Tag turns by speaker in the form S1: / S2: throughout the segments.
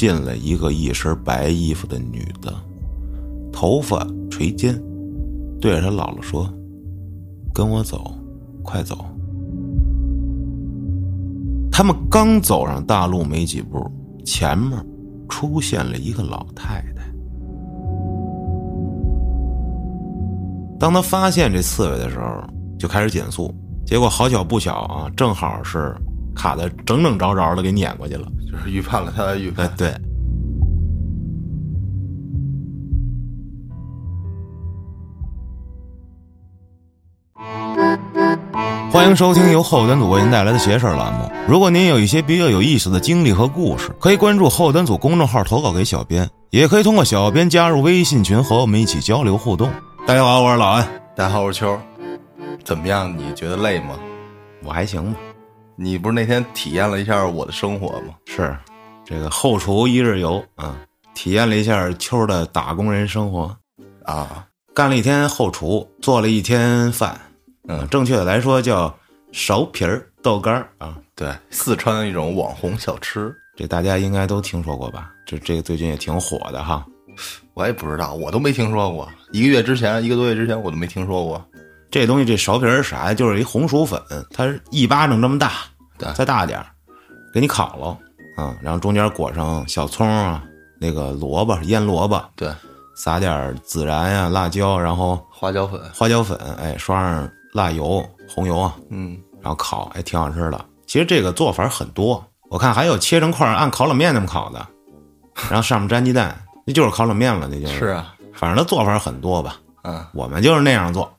S1: 进来一个一身白衣服的女的，头发垂肩，对着他姥姥说：“跟我走，快走。”他们刚走上大路没几步，前面出现了一个老太太。当他发现这刺猬的时候，就开始减速，结果好巧不巧啊，正好是卡的整整着着的给撵过去了。
S2: 就是预判了他的预判。
S1: 哎，对。欢迎收听由后端组为您带来的“邪事儿”栏目。如果您有一些比较有意思的经历和故事，可以关注后端组公众号投稿给小编，也可以通过小编加入微信群和我们一起交流互动。大家好，我是老安，
S2: 大家好，我是秋。怎么样？你觉得累吗？
S1: 我还行吧。
S2: 你不是那天体验了一下我的生活吗？
S1: 是，这个后厨一日游啊，体验了一下秋儿的打工人生活
S2: 啊，
S1: 干了一天后厨，做了一天饭。嗯，正确的来说叫苕皮儿豆干儿啊。
S2: 对，四川的一种网红小吃，
S1: 这大家应该都听说过吧？这这个最近也挺火的哈。
S2: 我也不知道，我都没听说过。一个月之前，一个多月之前，我都没听说过。
S1: 这东西这苕皮儿啥呀？就是一红薯粉，它是一巴掌这么大，再大点儿，给你烤了啊，然后中间裹上小葱啊，那个萝卜腌萝卜，
S2: 对，
S1: 撒点孜然呀、辣椒，然后
S2: 花椒粉，
S1: 花椒粉，哎，刷上辣油、红油啊，
S2: 嗯，
S1: 然后烤，还挺好吃的。其实这个做法很多，我看还有切成块按烤冷面那么烤的，然后上面粘鸡蛋，那就是烤冷面了，那就是。
S2: 是啊，
S1: 反正它做法很多吧。
S2: 嗯，
S1: 我们就是那样做啊。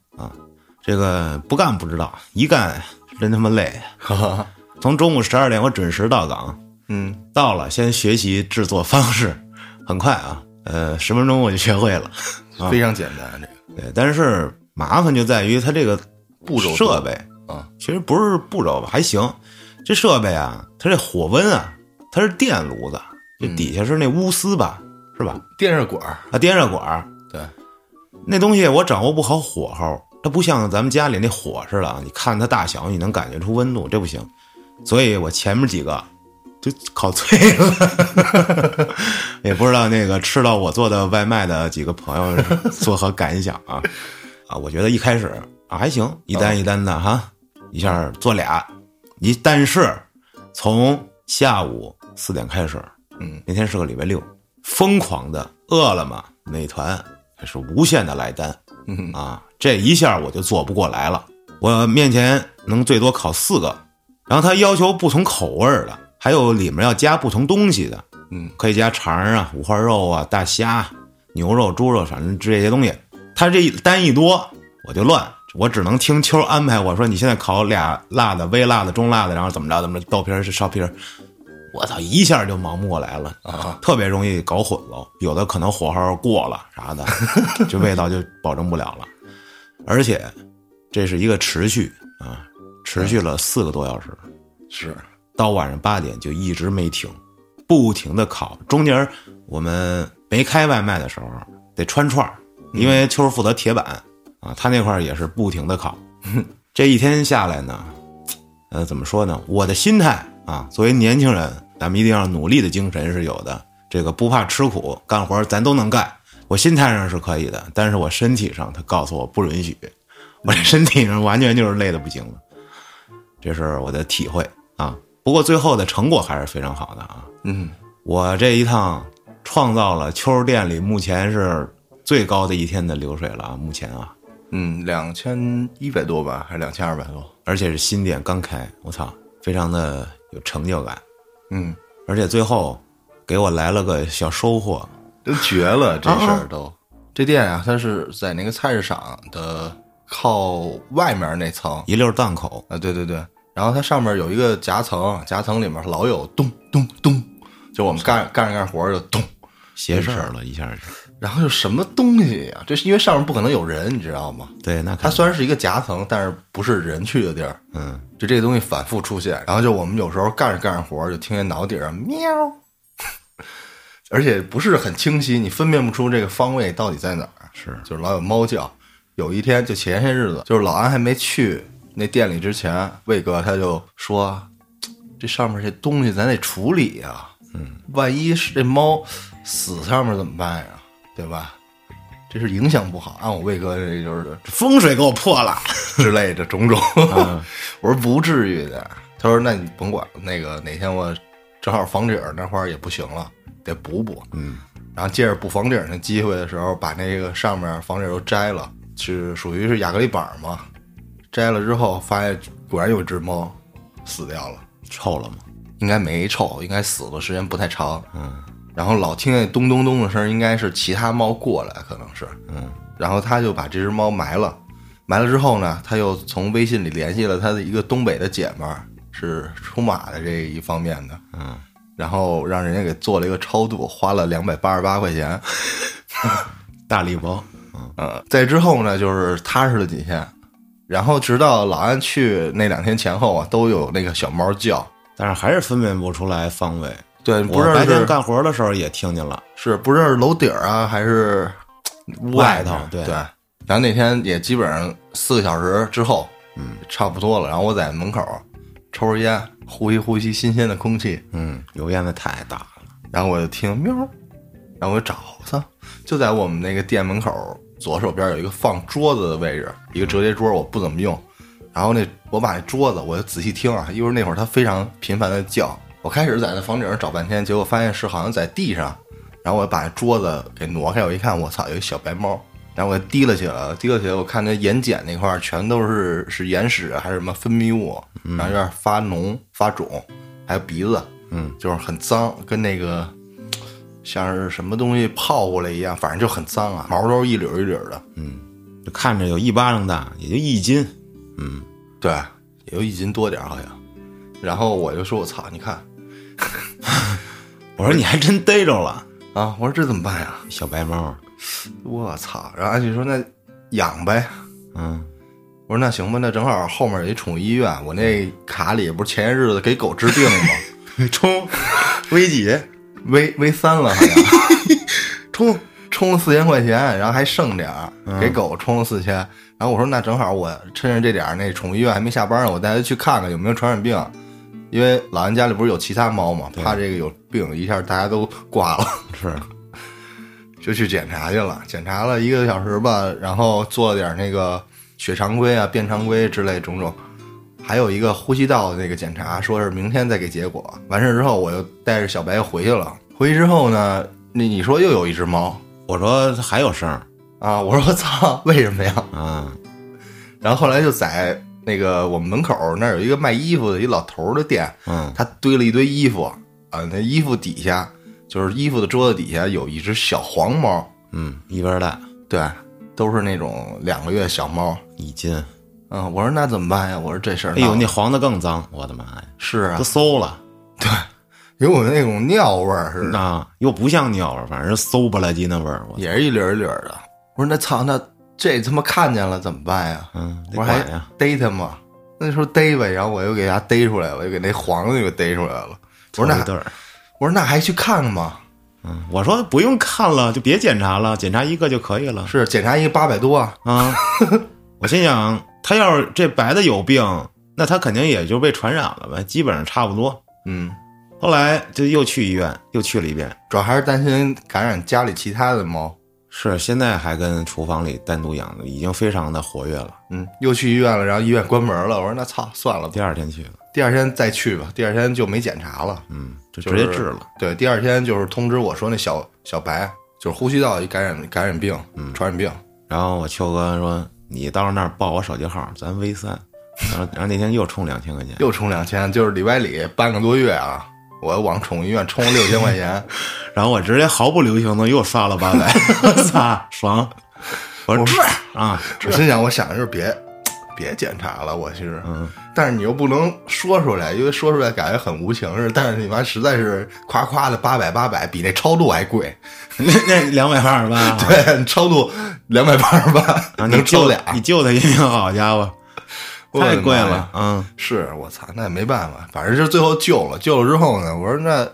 S1: 这个不干不知道，一干真他妈累。从中午十二点我准时到岗，
S2: 嗯，
S1: 到了先学习制作方式，很快啊，呃，十分钟我就学会了，
S2: 非常简单这个。
S1: 对，但是麻烦就在于它这个
S2: 步骤
S1: 设备
S2: 啊，
S1: 其实不是步骤吧，还行。这设备啊，它这火温啊，它是电炉子，这底下是那钨丝吧，是吧？
S2: 电热管
S1: 啊，电热管
S2: 对，
S1: 那东西我掌握不好火候，它不像咱们家里那火似的啊，你看它大小，你能感觉出温度，这不行。所以我前面几个就烤脆了，也不知道那个吃到我做的外卖的几个朋友作何感想啊？啊，我觉得一开始啊还行，一单一单的哈，一下做俩，一但是从下午四点开始，
S2: 嗯，
S1: 那天是个礼拜六，疯狂的饿了么、美团开始无限的来单，
S2: 嗯
S1: 啊，这一下我就做不过来了，我面前能最多烤四个。然后他要求不同口味的，还有里面要加不同东西的，
S2: 嗯，
S1: 可以加肠啊、五花肉啊、大虾、牛肉、猪肉，反正这些东西。他这单一多，我就乱，我只能听秋安排。我说你现在烤俩辣的、微辣的、中辣的，然后怎么着怎么着，豆皮儿是烧皮儿。我操，一下就忙不过来了
S2: 啊，
S1: 特别容易搞混了，有的可能火候过了啥的，这味道就保证不了了。而且这是一个持续啊。持续了四个多小时，
S2: 是
S1: 到晚上八点就一直没停，不停的烤。中间我们没开外卖的时候得穿串儿因为秋儿负责铁板啊，他那块儿也是不停的烤。这一天下来呢，呃，怎么说呢？我的心态啊，作为年轻人，咱们一定要努力的精神是有的。这个不怕吃苦，干活咱都能干。我心态上是可以的，但是我身体上他告诉我不允许，我这身体上完全就是累的不行了。这是我的体会啊，不过最后的成果还是非常好的啊。
S2: 嗯，
S1: 我这一趟创造了秋店里目前是最高的一天的流水了啊，目前啊，
S2: 嗯，两千一百多吧，还是两千二百多？
S1: 而且是新店刚开，我操，非常的有成就感。
S2: 嗯，
S1: 而且最后给我来了个小收获，
S2: 都绝了这事儿都。这店啊，它是在那个菜市场的。靠外面那层
S1: 一溜档口
S2: 啊，对对对，然后它上面有一个夹层，夹层里面老有咚咚咚，就我们干干着干活就咚，
S1: 邪事儿了一下就，
S2: 然后就什么东西呀？这是因为上面不可能有人，你知道吗？
S1: 对，那
S2: 它虽然是一个夹层，但是不是人去的地儿，
S1: 嗯，
S2: 就这个东西反复出现，然后就我们有时候干着干着活就听见脑底上喵，而且不是很清晰，你分辨不出这个方位到底在哪儿，
S1: 是
S2: 就是老有猫叫。有一天，就前些日子，就是老安还没去那店里之前，魏哥他就说：“这上面这东西咱得处理呀。”嗯，万一是这猫死上面怎么办呀？对吧？这是影响不好。按我魏哥这就是
S1: 风水给我破了
S2: 之类的种种。我说不至于的。他说那你甭管那个哪天我正好房顶那块儿也不行了，得补补。
S1: 嗯，
S2: 然后借着补房顶的机会的时候，把那个上面房顶都摘了，是属于是亚克力板嘛。摘了之后发现果然有只猫死掉了，
S1: 臭了吗？
S2: 应该没臭，应该死的时间不太长。
S1: 嗯。
S2: 然后老听见咚咚咚的声，应该是其他猫过来，可能是，
S1: 嗯。
S2: 然后他就把这只猫埋了，埋了之后呢，他又从微信里联系了他的一个东北的姐们儿，是出马的这一方面的，
S1: 嗯。
S2: 然后让人家给做了一个超度，花了两百八十八块钱，
S1: 大礼包。
S2: 嗯。在之后呢，就是踏实了几天，然后直到老安去那两天前后啊，都有那个小猫叫，
S1: 但是还是分辨不出来方位。
S2: 对，不是
S1: 白天干活的时候也听见了，
S2: 是不知道是楼顶啊还是外
S1: 头？对
S2: 对。然后那天也基本上四个小时之后，
S1: 嗯，
S2: 差不多了。然后我在门口抽着烟，呼吸呼吸新鲜的空气，
S1: 嗯，油烟子太大了。
S2: 然后我就听喵，然后我就找操，就在我们那个店门口左手边有一个放桌子的位置，一个折叠桌，我不怎么用。然后那我把那桌子，我就仔细听啊，因为那会儿它非常频繁的叫。我开始在那房顶上找半天，结果发现是好像在地上，然后我把桌子给挪开，我一看，我操，有一小白猫，然后我提了起来，提了起来，我看那眼睑那块全都是是眼屎还是什么分泌物，然后有点发脓发肿，还有鼻子，
S1: 嗯，
S2: 就是很脏，跟那个像是什么东西泡过来一样，反正就很脏啊，毛都是一绺一绺的，
S1: 嗯，就看着有一巴掌大，也就一斤，嗯，
S2: 对，也就一斤多点好像，然后我就说我操，你看。
S1: 我说你还真逮着了
S2: 啊！我说这怎么办呀？
S1: 小白猫，
S2: 我操！然后安旭说那养呗。
S1: 嗯，
S2: 我说那行吧，那正好后面有一宠物医院，我那卡里不是前些日子给狗治病了吗？
S1: 充 V 几
S2: V V 三了好像，充充了四千块钱，然后还剩点儿，给狗充了四千。然后我说那正好，我趁着这点儿，那宠物医院还没下班呢，我带它去看看有没有传染病。因为老安家里不是有其他猫嘛，怕这个有病，一下大家都挂了，
S1: 是，
S2: 就去检查去了，检查了一个小时吧，然后做了点那个血常规啊、便常规之类种种，还有一个呼吸道的那个检查，说是明天再给结果。完事之后，我又带着小白回去了。回去之后呢，那你说又有一只猫，
S1: 我说还有声
S2: 啊，我说操，为什么呀？
S1: 啊，
S2: 然后后来就在。那个我们门口那儿有一个卖衣服的一老头的店，
S1: 嗯，
S2: 他堆了一堆衣服啊，那衣服底下就是衣服的桌子底下有一只小黄猫，
S1: 嗯，一边大，
S2: 对，都是那种两个月小猫，
S1: 一斤，
S2: 嗯，我说那怎么办呀？我说这事儿，
S1: 哎呦，那黄的更脏，我的妈呀，
S2: 是啊，
S1: 都馊了，
S2: 对，有那种尿味儿似的，
S1: 啊，又不像尿味儿，反正馊不拉几那味儿，
S2: 也是一缕一缕的。我说那操那。这他妈看见了怎么办呀？
S1: 嗯，
S2: 我还逮他嘛？那时候逮呗，然后我又给他逮出来了，又给那黄的给逮出来了。不是那，我说那还去看看吗？
S1: 嗯，我说不用看了，就别检查了，检查一个就可以了。
S2: 是检查一个八百多啊。
S1: 我心想，他要是这白的有病，那他肯定也就被传染了呗，基本上差不多。
S2: 嗯，
S1: 后来就又去医院，又去了一遍，
S2: 主要还是担心感染家里其他的猫。
S1: 是，现在还跟厨房里单独养的，已经非常的活跃了。
S2: 嗯，又去医院了，然后医院关门了。我说那操，算了。
S1: 第二天去了，
S2: 第二天再去吧。第二天就没检查了，
S1: 嗯，
S2: 就
S1: 直接治了。
S2: 对，第二天就是通知我说那小小白就是呼吸道一感染感染病，
S1: 嗯，
S2: 传染病。
S1: 然后我秋哥说你到时那儿报我手机号，咱 V 三。然后然后那天又充两千块钱，
S2: 又充两千，就是里外里半个多月啊。我往宠物医院充了六千块钱，
S1: 然后我直接毫不留情的又刷了八百，我操，爽！我说这啊，
S2: 我心想，我想的就是别别检查了，我其实，
S1: 嗯，
S2: 但是你又不能说出来，因为说出来感觉很无情似的。但是你妈实在是夸夸的八百八百，比那超度还贵，
S1: 那那两百八十八，
S2: 对，超度两百八十八，能
S1: 救
S2: 俩，
S1: 你救他一命，好家伙！太贵了，嗯，
S2: 是我操，那也没办法，反正就最后救了，救了之后呢，我说那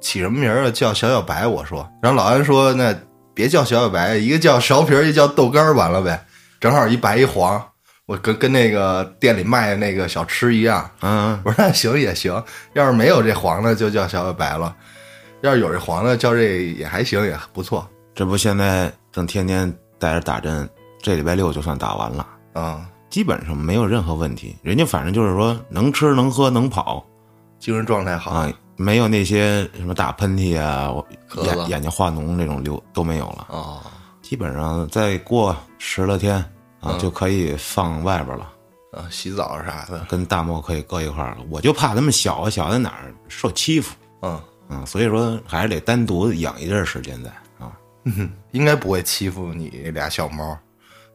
S2: 起什么名儿啊？叫小小白，我说，然后老安说那别叫小小白，一个叫苕皮，一个叫豆干，完了呗，正好一白一黄，我跟跟那个店里卖的那个小吃一样，
S1: 嗯，
S2: 我说那行也行，要是没有这黄的，就叫小小白了。要是有这黄的叫这也还行，也不错
S1: 这不现在正天天带着打针，这礼拜六就算打完了，
S2: 啊，
S1: 基本上没有任何问题。人家反正就是说能吃能喝能跑
S2: 精神状态好。
S1: 啊，没有那些什么打喷嚏啊、眼眼睛化脓那种流都没有了。
S2: 哦，
S1: 基本上再过十来天啊，就可以放外边了，
S2: 啊，洗澡啥的，
S1: 跟大漠可以搁一块儿了。我就怕他们小啊，小在哪儿受欺负
S2: 嗯，
S1: 嗯，所以说还是得单独养一阵时间在啊。
S2: 应该不会欺负你俩小猫。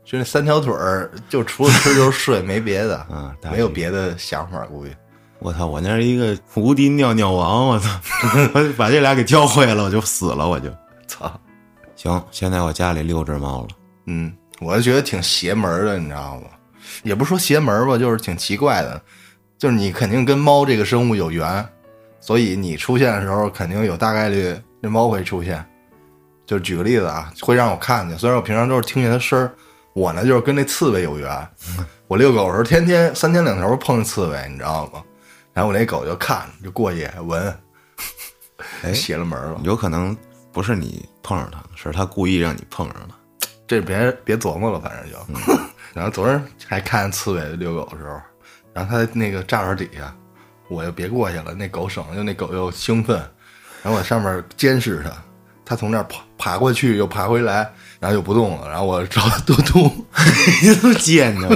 S2: 就那三条腿儿，就除了吃就是睡，没别的，
S1: 啊
S2: 没有别的想法，估计。
S1: 我操！我那是一个无敌尿尿王，我操！我 把这俩给教会了，我就死了，我就
S2: 操，
S1: 行。现在我家里六只猫了，
S2: 嗯，我就觉得挺邪门儿的，你知道吗？也不是说邪门儿吧，就是挺奇怪的，就是你肯定跟猫这个生物有缘，所以你出现的时候，肯定有大概率那猫会出现。就举个例子啊，会让我看见，虽然我平常都是听见它声儿，我呢就是跟那刺猬有缘。我遛狗的时候，天天三天两头碰见刺猬，你知道吗？然后我那狗就看就过去闻，
S1: 哎
S2: 邪了门了。
S1: 有可能不是你碰上它，是它故意让你碰上的。
S2: 这别别琢磨了，反正就。然后昨儿还看见刺猬遛狗的时候，然后它在那个栅栏底下，我就别过去了，那狗省就那狗又兴奋，然后我上面监视它，它从那儿爬爬过去又爬回来，然后又不动了，然后我找嘟嘟，
S1: 你都贱着，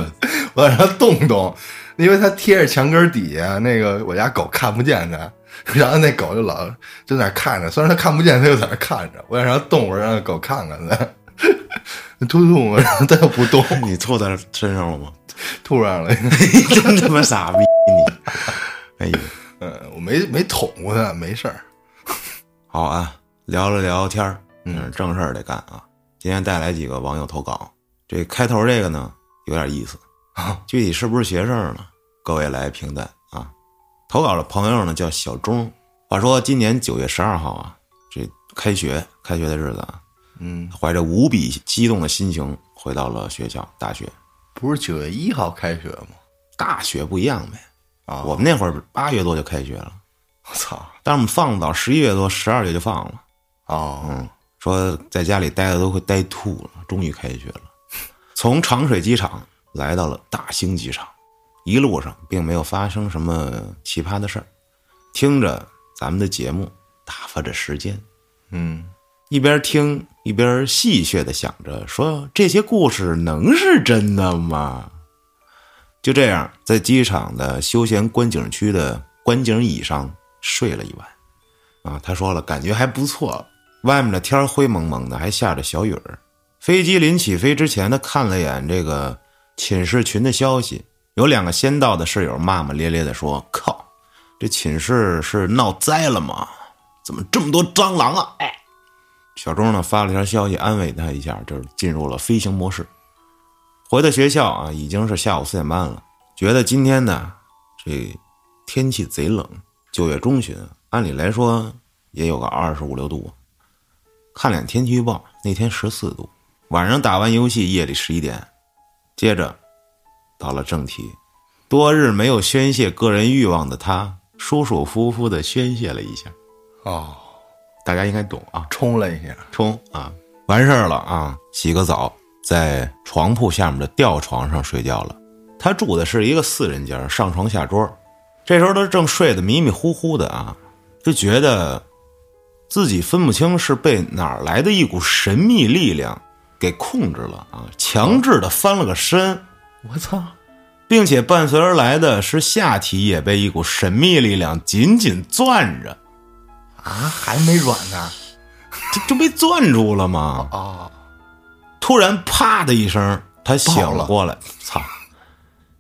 S2: 我让它动动，因为它贴着墙根底下，那个我家狗看不见它。然后那狗就老就在那看着，虽然它看不见，它就在那看着。我想让它动会儿，让那狗看看它。突突我，然后他又不动，
S1: 你吐在身上了吗？
S2: 突然了。
S1: 真他妈傻逼你！哎呦，
S2: 嗯，我没没捅过他，没事儿。
S1: 好啊，聊了聊天儿，嗯，正事儿得干啊。今天带来几个网友投稿，这开头这个呢有点意思，具体是不是邪事儿呢？各位来评断啊。投稿的朋友呢叫小钟，话说今年九月十二号啊，这开学开学的日子啊，
S2: 嗯，
S1: 怀着无比激动的心情回到了学校大学。
S2: 不是九月一号开学吗？
S1: 大学不一样呗，
S2: 啊，
S1: 我们那会儿八月多就开学了，
S2: 我操
S1: 但是我们放早，十一月多、十二月就放了。
S2: 哦，
S1: 嗯，说在家里待的都快待吐了，终于开学了。从长水机场来到了大兴机场，一路上并没有发生什么奇葩的事儿，听着咱们的节目，打发着时间，
S2: 嗯，
S1: 一边听一边戏谑的想着说这些故事能是真的吗？就这样，在机场的休闲观景区的观景椅上睡了一晚。啊，他说了，感觉还不错。外面的天灰蒙蒙的，还下着小雨儿。飞机临起飞之前，他看了眼这个寝室群的消息，有两个先到的室友骂骂咧咧的说：“靠，这寝室是闹灾了吗？怎么这么多蟑螂啊？”哎，小钟呢发了条消息安慰他一下，就是进入了飞行模式。回到学校啊，已经是下午四点半了。觉得今天呢，这天气贼冷，九月中旬，按理来说也有个二十五六度。看脸天气预报，那天十四度。晚上打完游戏，夜里十一点。接着到了正题，多日没有宣泄个人欲望的他，舒舒服服的宣泄了一下。
S2: 哦，
S1: 大家应该懂啊。
S2: 冲了一下，
S1: 冲啊！完事儿了啊，洗个澡，在床铺下面的吊床上睡觉了。他住的是一个四人间，上床下桌。这时候他正睡得迷迷糊糊的啊，就觉得自己分不清是被哪儿来的一股神秘力量给控制了啊，强制的翻了个身，
S2: 我操，
S1: 并且伴随而来的是下体也被一股神秘力量紧紧攥着，
S2: 啊，还没软呢。
S1: 这这被攥住了吗？
S2: 哦，
S1: 突然啪的一声，他醒
S2: 了
S1: 了过来，操！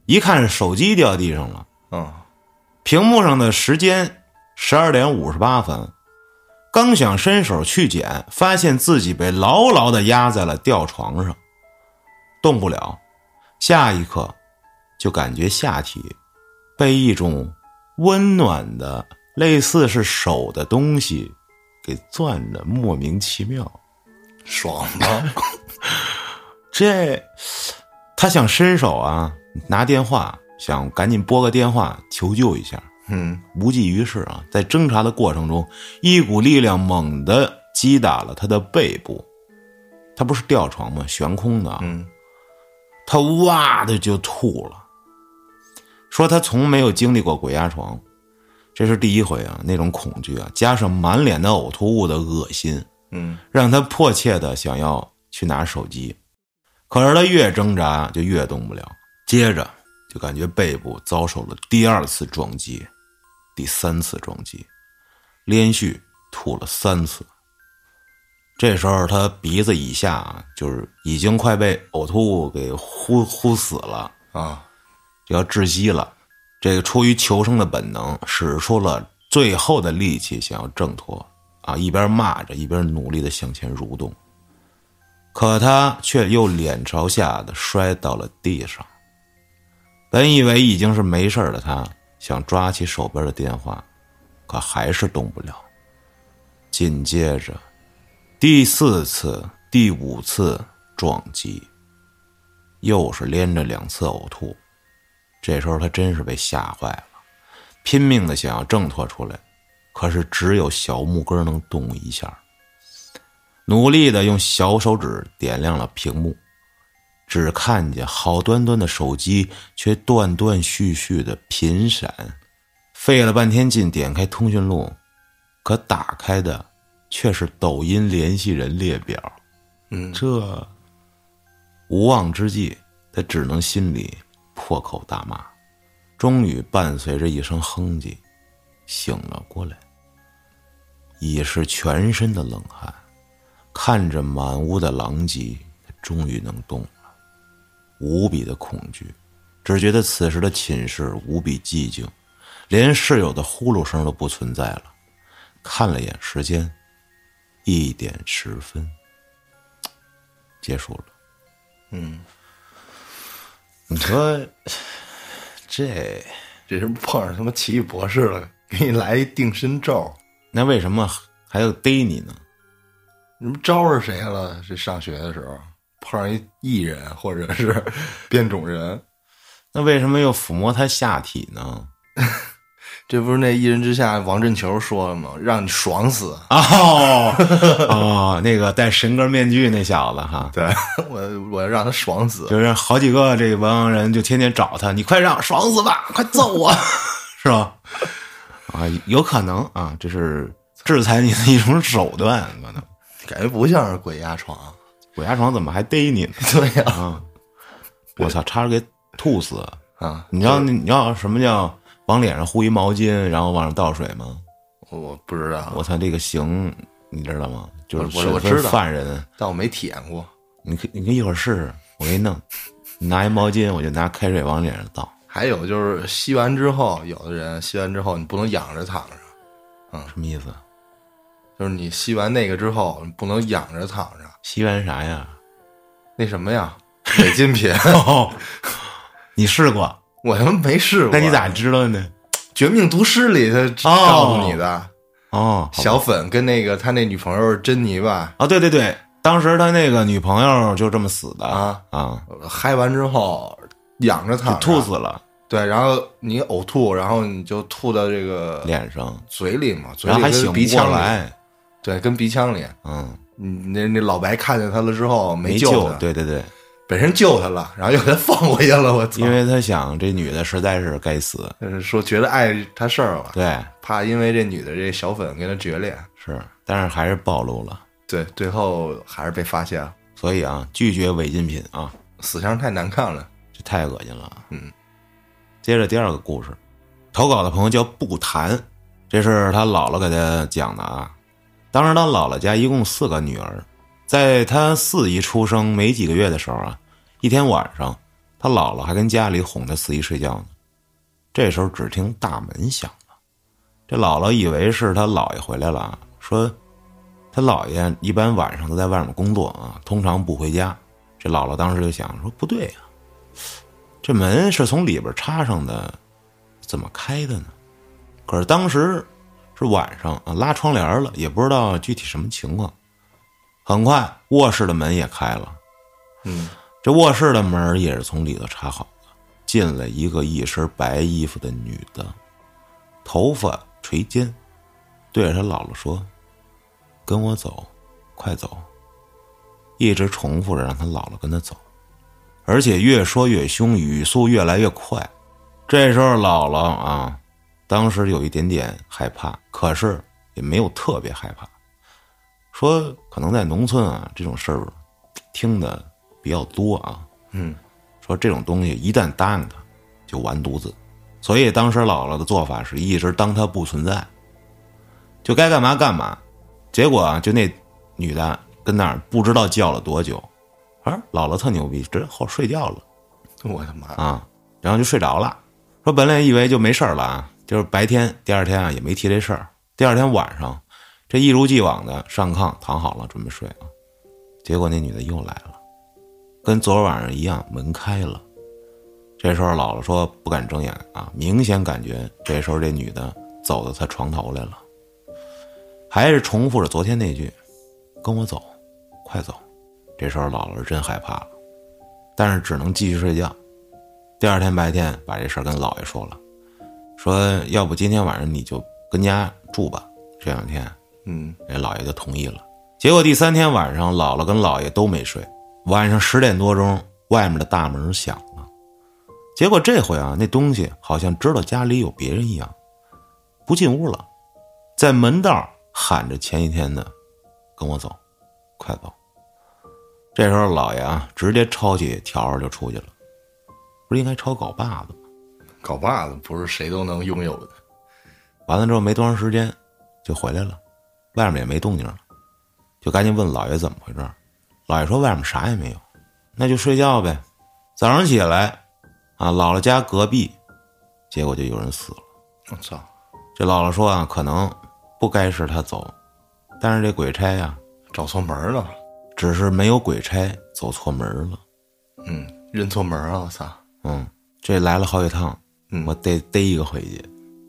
S1: 一看手机掉地上了，
S2: 嗯，
S1: 屏幕上的时间十二点五十八分，刚想伸手去捡，发现自己被牢牢的压在了吊床上，动不了。下一刻，就感觉下体被一种温暖的、类似是手的东西给攥着，莫名其妙。
S2: 爽吗？
S1: 这他想伸手啊，拿电话，想赶紧拨个电话求救一下，
S2: 嗯
S1: 无济于事啊。在挣扎的过程中，一股力量猛地击打了他的背部，他不是吊床吗？悬空的啊，
S2: 嗯
S1: 他哇的就吐了，说他从没有经历过鬼压床，这是第一回啊，那种恐惧啊，加上满脸的呕吐物的恶心，
S2: 嗯
S1: 让他迫切的想要去拿手机，可是他越挣扎就越动不了，接着就感觉背部遭受了第二次撞击，第三次撞击，连续吐了三次。这时候他鼻子以下啊，就是已经快被呕吐物给呼呼死了，
S2: 啊，
S1: 就要窒息了。这个出于求生的本能，使出了最后的力气，想要挣脱啊！一边骂着，一边努力的向前蠕动。可他却又脸朝下的摔到了地上。本以为已经是没事的他，想抓起手边的电话，可还是动不了。紧接着，第四次、第五次撞击，又是连着两次呕吐。这时候他真是被吓坏了，拼命的想要挣脱出来，可是只有小木根能动一下。努力的用小手指点亮了屏幕，只看见好端端的手机却断断续续的频闪，费了半天劲点开通讯录，可打开的却是抖音联系人列表。
S2: 嗯
S1: 这无望之际，他只能心里破口大骂，终于伴随着一声哼唧，醒了过来，已是全身的冷汗，看着满屋的狼藉，终于能动了，无比的恐惧，只觉得此时的寝室无比寂静，连室友的呼噜声都不存在了。看了眼时间，一点十分。结束了。
S2: 嗯，
S1: 你说这
S2: 这是不是碰上什么奇异博士了，给你来一定身咒？
S1: 那为什么还要逮你呢？
S2: 你们招着谁了？这上学的时候碰上一艺人或者是 变种人，
S1: 那为什么又抚摸他下体呢？
S2: 这不是那一人之下王振球说了吗？让你爽死！
S1: 哦 哦，那个戴神哥面具那小子哈，
S2: 对我，我要让他爽死。
S1: 就是好几个这帮人就天天找他，你快让爽死吧，快揍我，是吧？啊，有可能啊，这是制裁你的一种手段，可能。
S2: 感觉不像是鬼压床。
S1: 鬼压床怎么还逮你呢？
S2: 对呀、
S1: 啊！我操，差点给吐死！
S2: 啊，
S1: 你知道你知道什么叫往脸上糊一毛巾，然后往上倒水吗？
S2: 我我不知道，
S1: 我操，这个刑你知道吗？就是
S2: 我我知道
S1: 犯人，
S2: 但我没体验过。
S1: 你可你可以一会儿试试，我给你弄。你拿一毛巾，我就拿开水往脸上倒。
S2: 还有就是吸完之后，有的人吸完之后你不能仰着躺着，嗯
S1: 什么意思？
S2: 就是你吸完那个之后，你不能仰着躺着。
S1: 吸完啥呀？
S2: 那什么呀，违禁品，
S1: 哦，你试过？
S2: 我他妈没试过。
S1: 那你咋知道呢？
S2: 《绝命毒师》里他
S1: 哦
S2: 告诉你的？
S1: 哦，
S2: 小粉跟那个他那女朋友珍妮吧，
S1: 哦，对对对，当时他那个女朋友就这么死的
S2: 啊
S1: 啊，
S2: 嗨完之后养着躺着，
S1: 就吐死了
S2: 对，然后你呕吐，然后你就吐到这个
S1: 脸上，
S2: 嘴里嘛，嘴
S1: 然后
S2: 里
S1: 醒
S2: 鼻腔里，
S1: 来，
S2: 对，跟鼻腔里。
S1: 嗯，
S2: 你那那老白看见他了之后
S1: 没
S2: 救他，
S1: 对对对，
S2: 本身救他了，然后又给他放回去了，我操！
S1: 因为他想这女的实在是该死，
S2: 就是说觉得碍他事儿了，
S1: 对，
S2: 怕因为这女的这小粉跟他决裂，
S1: 是，但是还是暴露了，
S2: 对，最后还是被发现了，
S1: 所以啊，拒绝违禁品啊，
S2: 死相太难看了。
S1: 这太恶心了。
S2: 嗯，
S1: 接着第二个故事，投稿的朋友叫不谈，这是他姥姥给他讲的啊。当时他姥姥家一共四个女儿，在他四姨出生没几个月的时候啊，一天晚上，他姥姥还跟家里哄他四姨睡觉呢。这时候只听大门响了，这姥姥以为是他姥爷回来了，说他姥爷一般晚上都在外面工作啊，通常不回家。这姥姥当时就想说不对呀、这门是从里边插上的，怎么开的呢？可是当时是晚上啊，拉窗帘了，也不知道具体什么情况。很快，卧室的门也开了，
S2: 嗯，
S1: 这卧室的门也是从里头插好的，进来一个一身白衣服的女的，头发垂肩，对着她姥姥说：“跟我走，快走。”一直重复着让她姥姥跟她走，而且越说越凶，语速越来越快。这时候姥姥啊，当时有一点点害怕，可是也没有特别害怕。说可能在农村啊，这种事儿听的比较多啊。
S2: 嗯，
S1: 说这种东西一旦答应他，就完犊子。所以当时姥姥的做法是一直当他不存在，就该干嘛干嘛。结果啊，就那女的跟那儿不知道叫了多久，啊，姥姥特牛逼，这后睡觉了
S2: 我的妈！
S1: 啊，然后就睡着了。说本来以为就没事儿了啊，就是白天第二天啊也没提这事儿。第二天晚上，这一如既往的上炕躺好了准备睡啊，结果那女的又来了，跟昨晚上一样，门开了。这时候姥姥说不敢睁眼啊，明显感觉这时候这女的走到她床头来了，还是重复着昨天那句：“跟我走，快走。”这时候姥姥是真害怕了，但是只能继续睡觉。第二天白天把这事儿跟姥爷说了，说要不今天晚上你就跟家住吧，这两天，
S2: 嗯，
S1: 人老爷就同意了。结果第三天晚上，姥姥跟姥爷都没睡，晚上十点多钟，外面的大门响了。结果这回啊，那东西好像知道家里有别人一样，不进屋了，在门道喊着前一天的：“跟我走，快走。”这时候姥爷啊，直接抄起笤帚就出去了，不是应该抄镐把子吗？
S2: 镐把子不是谁都能拥有的。
S1: 完了之后没多长时间，就回来了，外面也没动静了，就赶紧问老爷怎么回事儿。老爷说外面啥也没有，那就睡觉呗。早上起来，啊，姥姥家隔壁，结果就有人死了。
S2: 我操！
S1: 这姥姥说啊，可能不该是他走，但是这鬼差呀、
S2: 找错门了。
S1: 只是没有鬼差走错门了。
S2: 嗯，认错门了。我操！
S1: 嗯，这来了好几趟，
S2: 嗯
S1: 我得逮一个回去，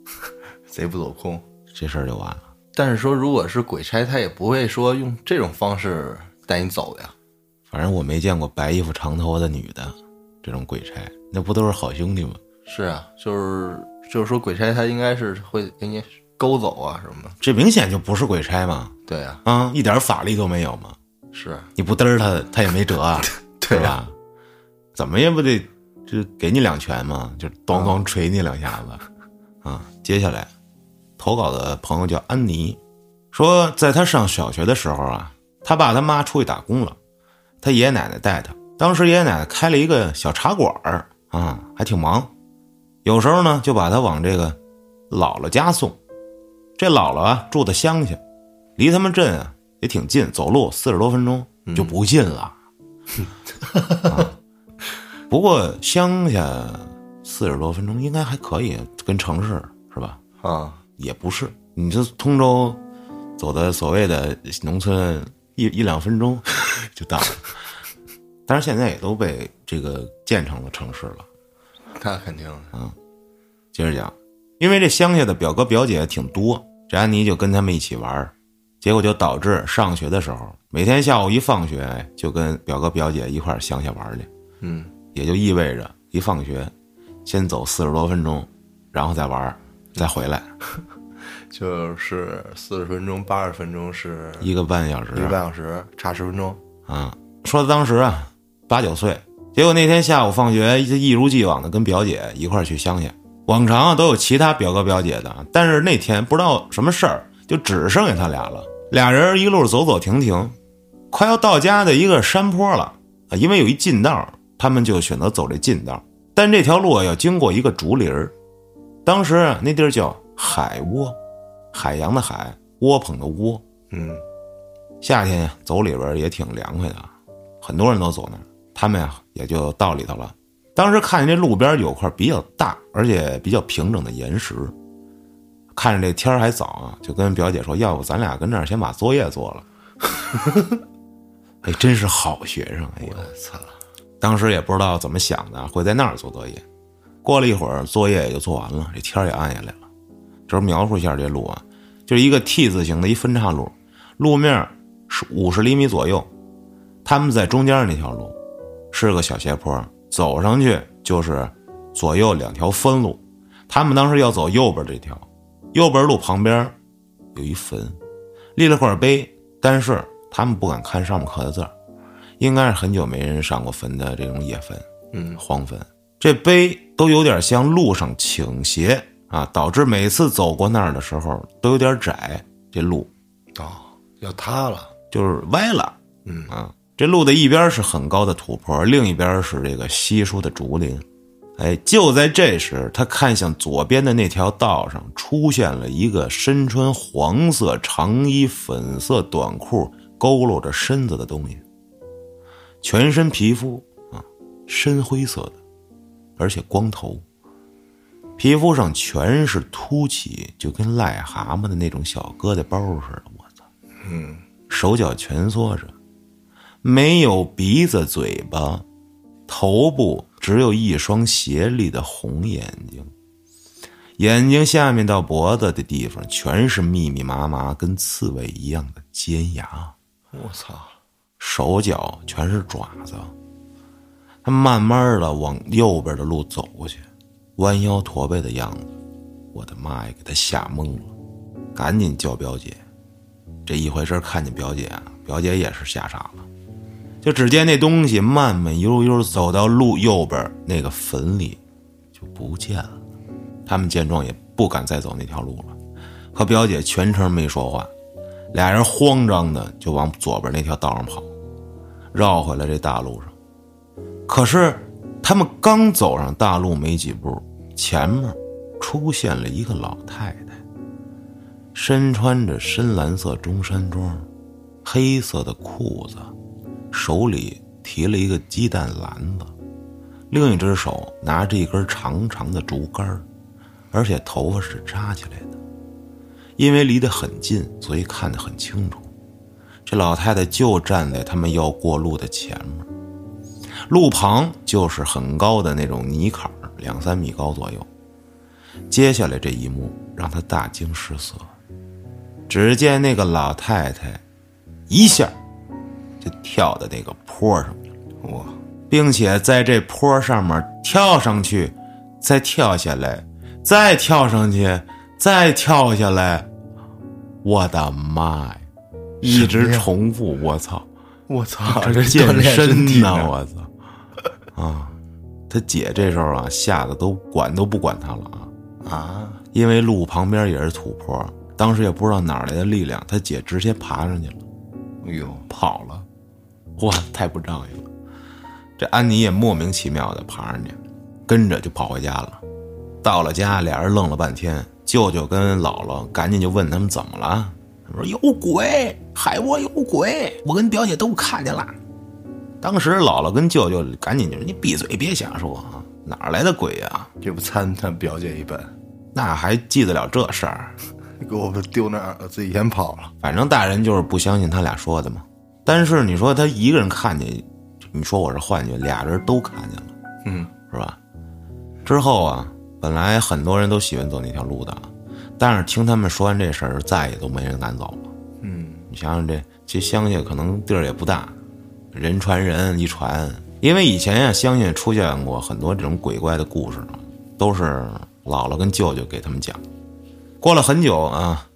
S2: 贼不走空。
S1: 这事儿就完了。
S2: 但是说，如果是鬼差，他也不会说用这种方式带你走呀。
S1: 反正我没见过白衣服长头发的女的，这种鬼差，那不都是好兄弟吗？
S2: 是啊，就是就是说，鬼差他应该是会给你勾走啊什么的。
S1: 这明显就不是鬼差嘛！
S2: 对呀、
S1: 啊，一点法力都没有嘛！
S2: 是，
S1: 你不嘚儿他，他也没辙啊，
S2: 对
S1: 吧？怎么也不得就给你两拳嘛，就咣咣捶你两下子啊！接下来，投稿的朋友叫安妮，说在他上小学的时候啊，他爸他妈出去打工了，他爷爷奶奶带他。当时爷爷奶奶开了一个小茶馆儿啊，还挺忙，有时候呢就把他往这个姥姥家送。这姥姥啊住的乡下，离他们镇啊也挺近，走路四十多分钟就不近了。啊不过乡下四十多分钟应该还可以，跟城市是吧？
S2: 啊，
S1: 也不是，你这通州走的所谓的农村一一两分钟 就到了，但是现在也都被这个建成了城市了。
S2: 那肯定的。
S1: 接着讲，因为这乡下的表哥表姐挺多，这安妮就跟他们一起玩儿，结果就导致上学的时候，每天下午一放学哎就跟表哥表姐一块儿乡下玩儿去，
S2: 嗯，
S1: 也就意味着一放学，先走四十多分钟，然后再玩儿，再回来
S2: 就是四十分钟、八十分钟是
S1: 一个半小时
S2: 一个半小时，差十分钟。
S1: 啊。说当时啊八九岁，结果那天下午放学就一如既往的跟表姐一块儿去乡下。往常啊都有其他表哥表姐的，但是那天不知道什么事儿，就只剩下他俩了。俩人一路走走停停，快要到家的一个山坡了啊，因为有一近道，他们就选择走这近道。但这条路啊要经过一个竹林儿，当时啊那地儿叫海窝，海洋的海，窝棚的窝。
S2: 嗯，
S1: 夏天呀，走里边也挺凉快的，很多人都走那儿，他们呀也就到里头了。当时看见这路边有块比较大而且比较平整的岩石，看着这天儿还早啊，就跟表姐说：“要不咱俩跟这儿先把作业做了。”哎，真是好学生！哎呦，
S2: 我操！
S1: 当时也不知道怎么想的，会在那儿做作业。过了一会儿，作业也就做完了，这天儿也暗下来了。这描述一下这路啊，就是一个 T 字形的一分岔路，路面是五十厘米左右。他们在中间那条路是个小斜坡，走上去就是左右两条分路。他们当时要走右边这条，右边路旁边有一坟，立了块碑，但是他们不敢看上面刻的字儿，应该是很久没人上过坟的这种野坟，
S2: 嗯，
S1: 荒坟。这碑都有点向路上倾斜啊，导致每次走过那儿的时候都有点窄，这路
S2: 哦，要塌了，
S1: 就是歪了。
S2: 嗯
S1: 啊，这路的一边是很高的土坡，另一边是这个稀疏的竹林。哎，就在这时，他看向左边的那条道上，出现了一个身穿黄色长衣、粉色短裤、佝偻着身子的东西。全身皮肤啊，深灰色的，而且光头。皮肤上全是凸起，就跟癞蛤蟆的那种小疙瘩包似的。我操！
S2: 嗯，
S1: 手脚蜷缩着，没有鼻子、嘴巴，头部只有一双斜立的红眼睛，眼睛下面到脖子的地方全是密密麻麻跟刺猬一样的尖牙，
S2: 我操，
S1: 手脚全是爪子。他慢慢的往右边的路走过去，弯腰驼背的样子，我的妈呀，给他吓懵了，赶紧叫表姐。这一回身看见表姐啊，表姐也是吓傻了。就只见那东西慢慢悠悠走到路右边那个坟里，就不见了。他们见状也不敢再走那条路了，和表姐全程没说话，俩人慌张的就往左边那条道上跑，绕回来这大路上。可是他们刚走上大路没几步，前面出现了一个老太太。身穿着深蓝色中山装，黑色的裤子，手里提了一个鸡蛋篮子，另一只手拿着一根长长的竹竿，而且头发是扎起来的。因为离得很近，所以看得很清楚。这老太太就站在他们要过路的前面，路旁就是很高的那种泥坎儿两三米高左右。接下来这一幕让他大惊失色。只见那个老太太，一下就跳到那个坡上，
S2: 哇，
S1: 并且在这坡上面跳上去，再跳下来，再跳上去，再跳下来。我的妈呀！一直重复，我操！
S2: 我操，
S1: 这
S2: 这
S1: 健身呢我操！啊，他姐这时候啊，吓得都管都不管他了啊。
S2: 啊，
S1: 因为路旁边也是土坡，当时也不知道哪来的力量，他姐直接爬上去了，
S2: 哎呦，
S1: 跑了，哇，太不仗义了。这安妮也莫名其妙的爬上去，跟着就跑回家了。到了家，俩人愣了半天，舅舅跟姥姥赶紧就问他们怎么了。他说有鬼，海窝有鬼，我跟表姐都看见了。当时姥姥跟舅舅赶紧就说：“你闭嘴，别瞎说啊，哪儿来的鬼啊？
S2: 这不参他表姐一本，
S1: 那还记得了这事儿？”
S2: 给我们丢那儿了，自己先跑了。
S1: 反正大人就是不相信他俩说的嘛。但是你说他一个人看见，你说我是幻觉，俩人都看见了，
S2: 嗯，
S1: 是吧？之后啊，本来很多人都喜欢走那条路的，但是听他们说完这事儿，再也都没人敢走了。
S2: 嗯，
S1: 你想想这，这乡下可能地儿也不大，人传人一传，因为以前呀、乡下出现过很多这种鬼怪的故事啊，都是姥姥跟舅舅给他们讲。过了很久啊，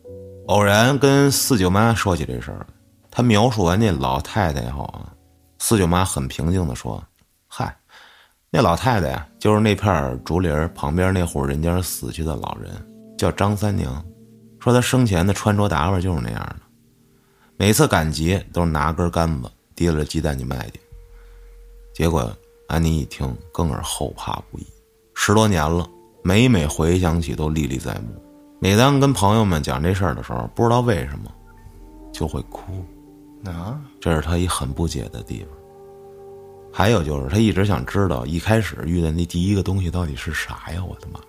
S1: 偶然跟四舅妈说起这事儿，她描述完那老太太以后啊，四舅妈很平静地说：“嗨，那老太太呀，就是那片竹林儿旁边那户人家死去的老人，叫张三娘。说她生前的穿着打扮就是那样的，每次赶集都是拿根杆子提了鸡蛋去卖去。结果安妮一听，更是后怕不已。十多年了，每每回想起都历历在目。每当跟朋友们讲这事儿的时候，不知道为什么就会哭，
S2: 啊，
S1: 这是他一很不解的地方。还有就是，他一直想知道一开始遇的那第一个东西到底是啥呀？我的妈！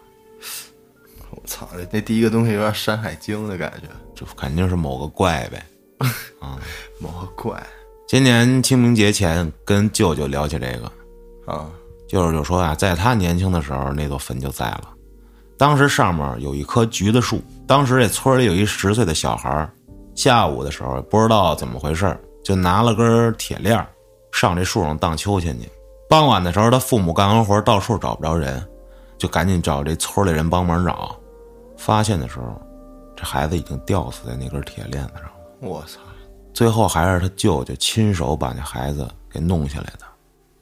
S2: 我操，这那第一个东西有点《山海经》的感觉，
S1: 这肯定是某个怪呗。
S2: 啊某个怪
S1: 今年清明节前跟舅舅聊起这个，
S2: 啊，
S1: 舅舅就说啊，在他年轻的时候，那座坟就在了。当时上面有一棵橘子树，当时这村里有一十岁的小孩，下午的时候不知道怎么回事就拿了根铁链儿上这树上荡秋千去。傍晚的时候，他父母干完活到处找不着人，就赶紧找这村里人帮忙找。发现的时候，这孩子已经吊死在那根铁链子上了。
S2: 我操，
S1: 最后还是他舅舅亲手把那孩子给弄下来的。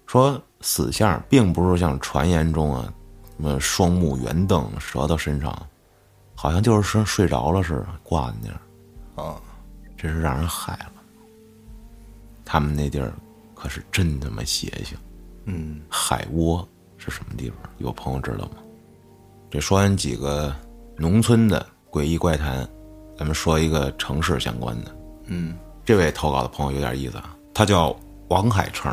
S1: 说死相并不是像传言中啊，什么双目圆瞪、舌头伸上，好像就是像睡着了似的挂在那儿，
S2: 啊，
S1: 真是让人害了。他们那地儿可是真他妈邪性。
S2: 嗯
S1: 海窝是什么地方？有朋友知道吗？这说完几个农村的诡异怪谈，咱们说一个城市相关的。
S2: 嗯，
S1: 这位投稿的朋友有点意思啊，他叫王海成。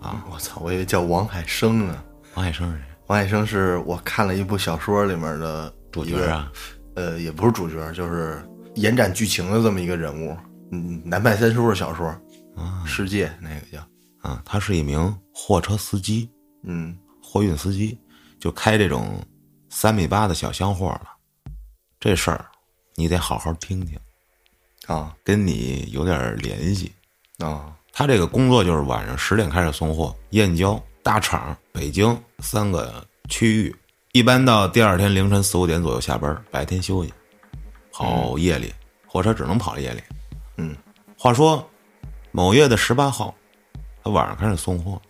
S2: 啊我操，我以为叫王海生呢。
S1: 王海生是谁？
S2: 王海生是我看了一部小说里面的
S1: 主角啊？
S2: 呃，也不是主角，就是延展剧情的这么一个人物。嗯，南派三叔的小说
S1: 啊
S2: 世界那个叫，
S1: 啊，他是一名货车司机，
S2: 嗯
S1: 货运司机，就开这种三米八的小厢货了。这事儿你得好好听听，
S2: 啊
S1: 跟你有点联系。
S2: 啊
S1: 他这个工作就是晚上十点开始送货，燕郊、大厂、北京三个区域，一般到第二天凌晨四五点左右下班，白天休息，跑夜里，火车只能跑夜里。
S2: 嗯，
S1: 话说，某月的十八号，他晚上开始送货，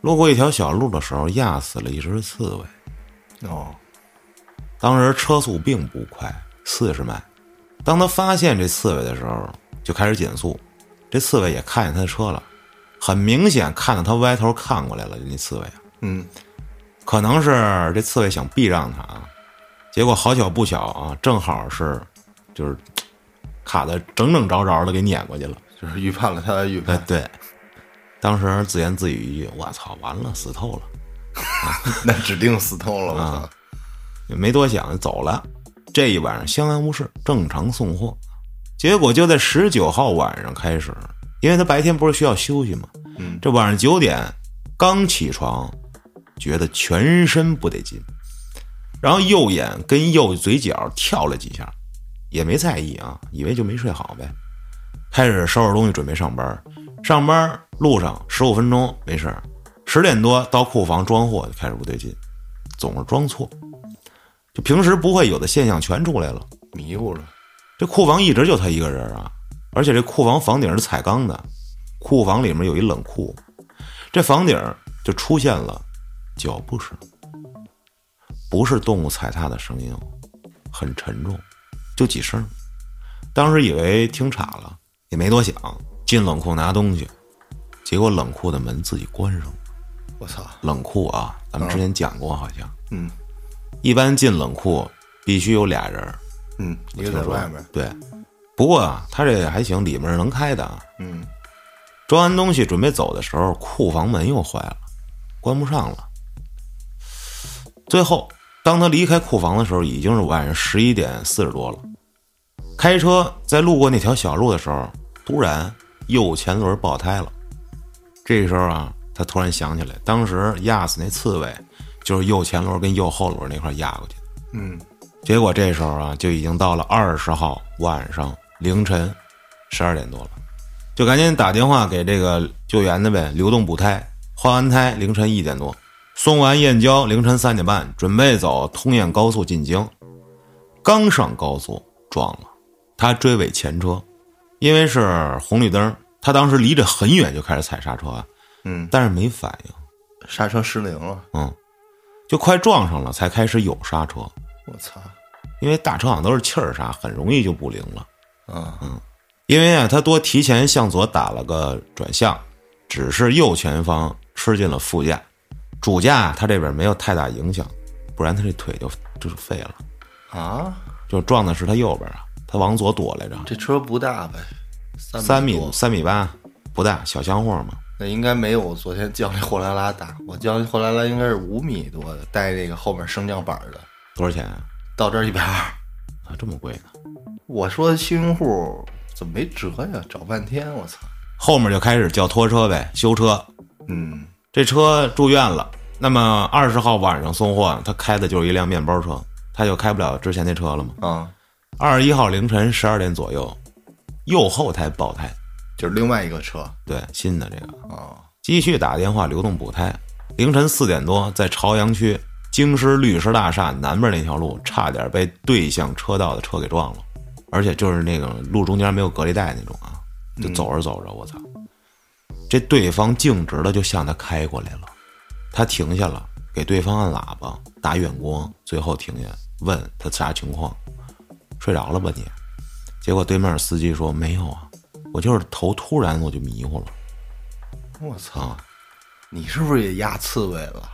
S1: 路过一条小路的时候，压死了一只刺猬。
S2: 哦
S1: 当时车速并不快，四十迈。当他发现这刺猬的时候，就开始减速。这刺猬也看见他的车了，很明显看到他歪头看过来了。那刺猬啊，
S2: 嗯
S1: 可能是这刺猬想避让他啊，结果好巧不巧啊，正好是就是卡的整整着着的给撵过去了。
S2: 就是预判了他的预
S1: 哎
S2: 判，，
S1: 对，当时自言自语一句：“我操，完了，死透了。”
S2: 那指定死透了，我
S1: 啊
S2: 操！
S1: 也没多想就走了。这一晚上相安无事，正常送货。结果就在十九号晚上开始，因为他白天不是需要休息吗？
S2: 嗯
S1: 这晚上九点刚起床，觉得全身不得劲，然后右眼跟右嘴角跳了几下，也没在意啊，以为就没睡好呗。开始收拾东西准备上班，上班路上十五分钟没事儿，十点多到库房装货就开始不对劲，总是装错。就平时不会有的现象全出来了。
S2: 迷糊了，
S1: 这库房一直就他一个人啊，而且这库房房顶是彩钢的，库房里面有一冷库，这房顶就出现了脚步声，不是动物踩踏的声音哦，很沉重，就几声。当时以为听岔了，也没多想，进冷库拿东西，结果冷库的门自己关上了。
S2: 我操！
S1: 冷库啊，咱们之前讲过，好像
S2: 嗯
S1: 一般进冷库必须有俩人儿，
S2: 嗯，一个在外面，
S1: 对，不过啊，他这还行，里面是能开的啊。
S2: 嗯
S1: 装完东西准备走的时候，库房门又坏了，关不上了。最后，当他离开库房的时候，已经是晚上十一点四十多了。开车在路过那条小路的时候，突然右前轮爆胎了。这时候啊，他突然想起来，当时压死那刺猬，就是右前轮跟右后轮那块压过去的。
S2: 嗯。
S1: 结果这时候啊，就已经到了二十号晚上凌晨十二点多了，就赶紧打电话给这个救援的呗，流动补胎，换完胎凌晨一点多，送完燕郊凌晨三点半，准备走通燕高速进京，刚上高速撞了，他追尾前车，因为是红绿灯，他当时离着很远就开始踩刹车啊，
S2: 嗯，
S1: 但是没反应，
S2: 刹车失灵了，
S1: 嗯，就快撞上了才开始有刹车。
S2: 我操！
S1: 因为大车好像都是气儿刹，很容易就不灵了。
S2: 嗯嗯
S1: 因为啊，他多提前向左打了个转向，只是右前方吃进了副驾，主驾他这边没有太大影响，不然他这腿就就是废了。
S2: 啊，
S1: 就撞的是他右边啊，他往左躲来着，
S2: 这车不大呗，三
S1: 三米三米八，不大，小厢货嘛。
S2: 那应该没有我昨天叫那货拉拉大，我叫那货拉拉应该是五米多的，带那个后面升降板的，
S1: 多少钱啊？
S2: 到这儿一百二。
S1: 啊，这么贵呢？
S2: 我说新用户怎么没辙呀？找半天，我操！
S1: 后面就开始叫拖车呗，修车。
S2: 嗯
S1: 这车住院了，那么二十号晚上送货，他开的就是一辆面包车，他就开不了之前那车了嘛。
S2: 啊，
S1: 二十一号凌晨十二点左右，右后胎爆胎，
S2: 就是另外一个车。
S1: 对，新的这个，
S2: 啊，
S1: 继续打电话流动补胎。凌晨四点多，在朝阳区京师律师大厦南边那条路差点被对向车道的车给撞了，而且就是那个路中间没有隔离带那种啊，就走着走着，我操，这对方径直的就向他开过来了，他停下了，给对方按喇叭打远光，最后停下问他啥情况，睡着了吧你？结果对面司机说没有啊，我就是头突然我就迷糊了。
S2: 我操，你是不是也压刺猬了？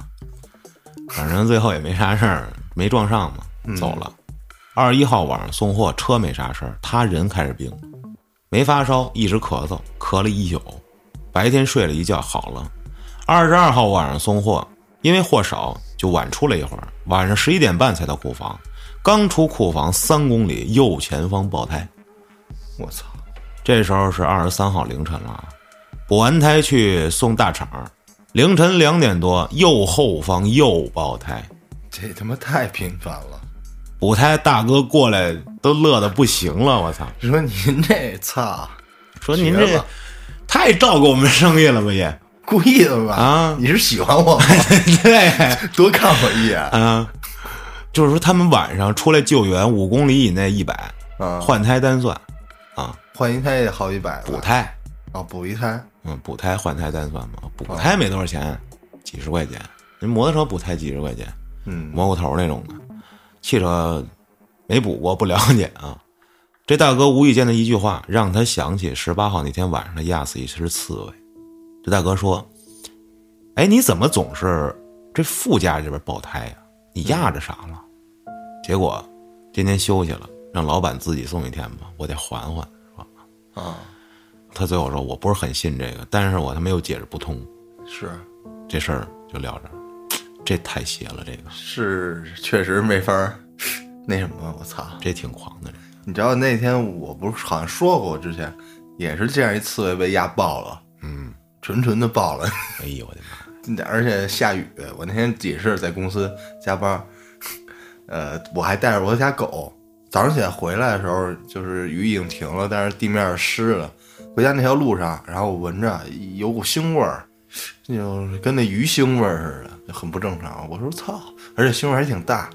S1: 反正最后也没啥事儿，没撞上嘛，走了。二十一号晚上送货，车没啥事儿，他人开始病，没发烧，一直咳嗽，咳了一宿，白天睡了一觉好了。二十二号晚上送货，因为货少，就晚出了一会儿，晚上十一点半才到库房，刚出库房三公里，右前方爆胎。
S2: 我操，
S1: 这时候是二十三号凌晨了，补完胎去送大厂，凌晨两点多，右后方又爆胎。
S2: 这他妈太频繁了！
S1: 补胎大哥过来都乐得不行了，我操！
S2: 说您这操，
S1: 说您这太照顾我们生意了吧也
S2: 故意的吧？
S1: 啊
S2: 你是喜欢我吗？
S1: 对
S2: 多看我一眼
S1: 啊，就是说他们晚上出来救援五公里以内一百，
S2: 啊！
S1: 换胎单算啊，
S2: 换一胎也好几百
S1: 补胎，
S2: 啊，补一胎。
S1: 嗯，补胎换胎单算吗，补胎没多少钱，几十块钱，人摩托车补胎几十块钱，
S2: 嗯。
S1: 蘑菇头那种的，汽车没补过，不了解啊。这大哥无意间的一句话，让他想起十八号那天晚上他压死一只刺猬。这大哥说：“哎，你怎么总是这副驾这边爆胎呀、你压着啥了？”结果今天休息了，让老板自己送一天吧，我得缓缓？
S2: 啊，
S1: 他最后说：“我不是很信这个，但是我他妈又解释不通，
S2: 是
S1: 这事儿就撂这儿。这太邪了，这个
S2: 是，确实没法儿那什么，我操！
S1: 这挺狂的，这
S2: 你知道那天我不是好像说过，我之前也是这样一刺猬被压爆了，
S1: 嗯，
S2: 纯纯的爆了，
S1: 哎呦我的妈！
S2: 而且下雨，我那天也是在公司加班，呃，我还带着我家狗。早上起来回来的时候，就是雨已经停了，但是地面湿了。回家那条路上，然后我闻着有股腥味儿，就跟那鱼腥味儿似的，很不正常。我说操，而且腥味还挺大。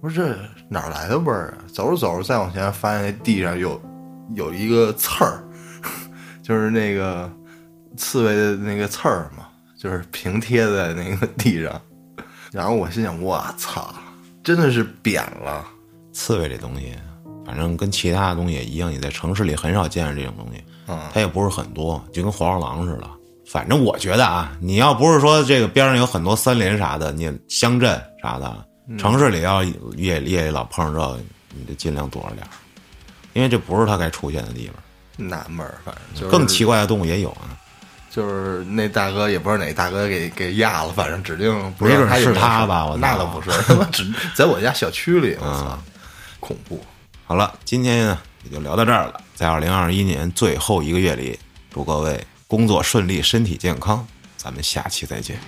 S2: 我说这哪来的味儿啊？走着走着，再往前发现那地上有 有一个刺儿，就是那个刺猬的那个刺儿嘛，就是平贴在那个地上。然后我心想，我操，真的是扁了。
S1: 刺猬这东西，反正跟其他的东西也一样，你在城市里很少见着这种东西，
S2: 嗯
S1: 它也不是很多，就跟黄鼠狼似的。反正我觉得啊，你要不是说这个边上有很多森林啥的，你乡镇啥的，城市里要夜里夜里老碰上这个，你得尽量躲着点儿，因为这不是它该出现的地方。
S2: 纳闷儿，反正就是
S1: 更奇怪的动物也有啊，
S2: 就是那大哥也不知道哪大哥给给压了，反正指定不
S1: 是
S2: 他有没有事
S1: 他吧我
S2: 那倒不是，他妈只在我家小区里，我操，恐怖。
S1: 好了，今天呢也就聊到这儿了。在二零二一年最后一个月里，祝各位工作顺利，身体健康。咱们下期再见。